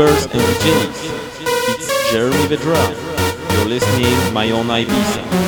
And. It's Jeremy Vedra. You're listening to My Own Ibiza.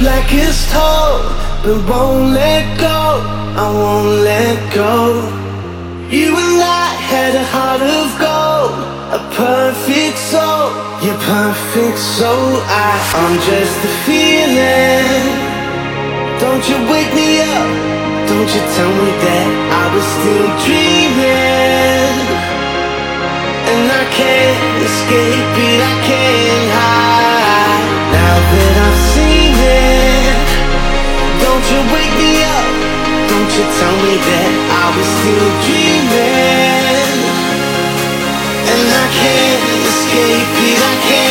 Blackest hole, but won't let go. I won't let go. You and I had a heart of gold, a perfect soul. You're perfect, so I, I'm just a feeling. Don't you wake me up, don't you tell me that I was still dreaming. And I can't escape it, I can't hide. Now that you wake me up, don't you tell me that I was still dreaming. And I can't escape it, I can't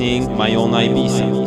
You're listening My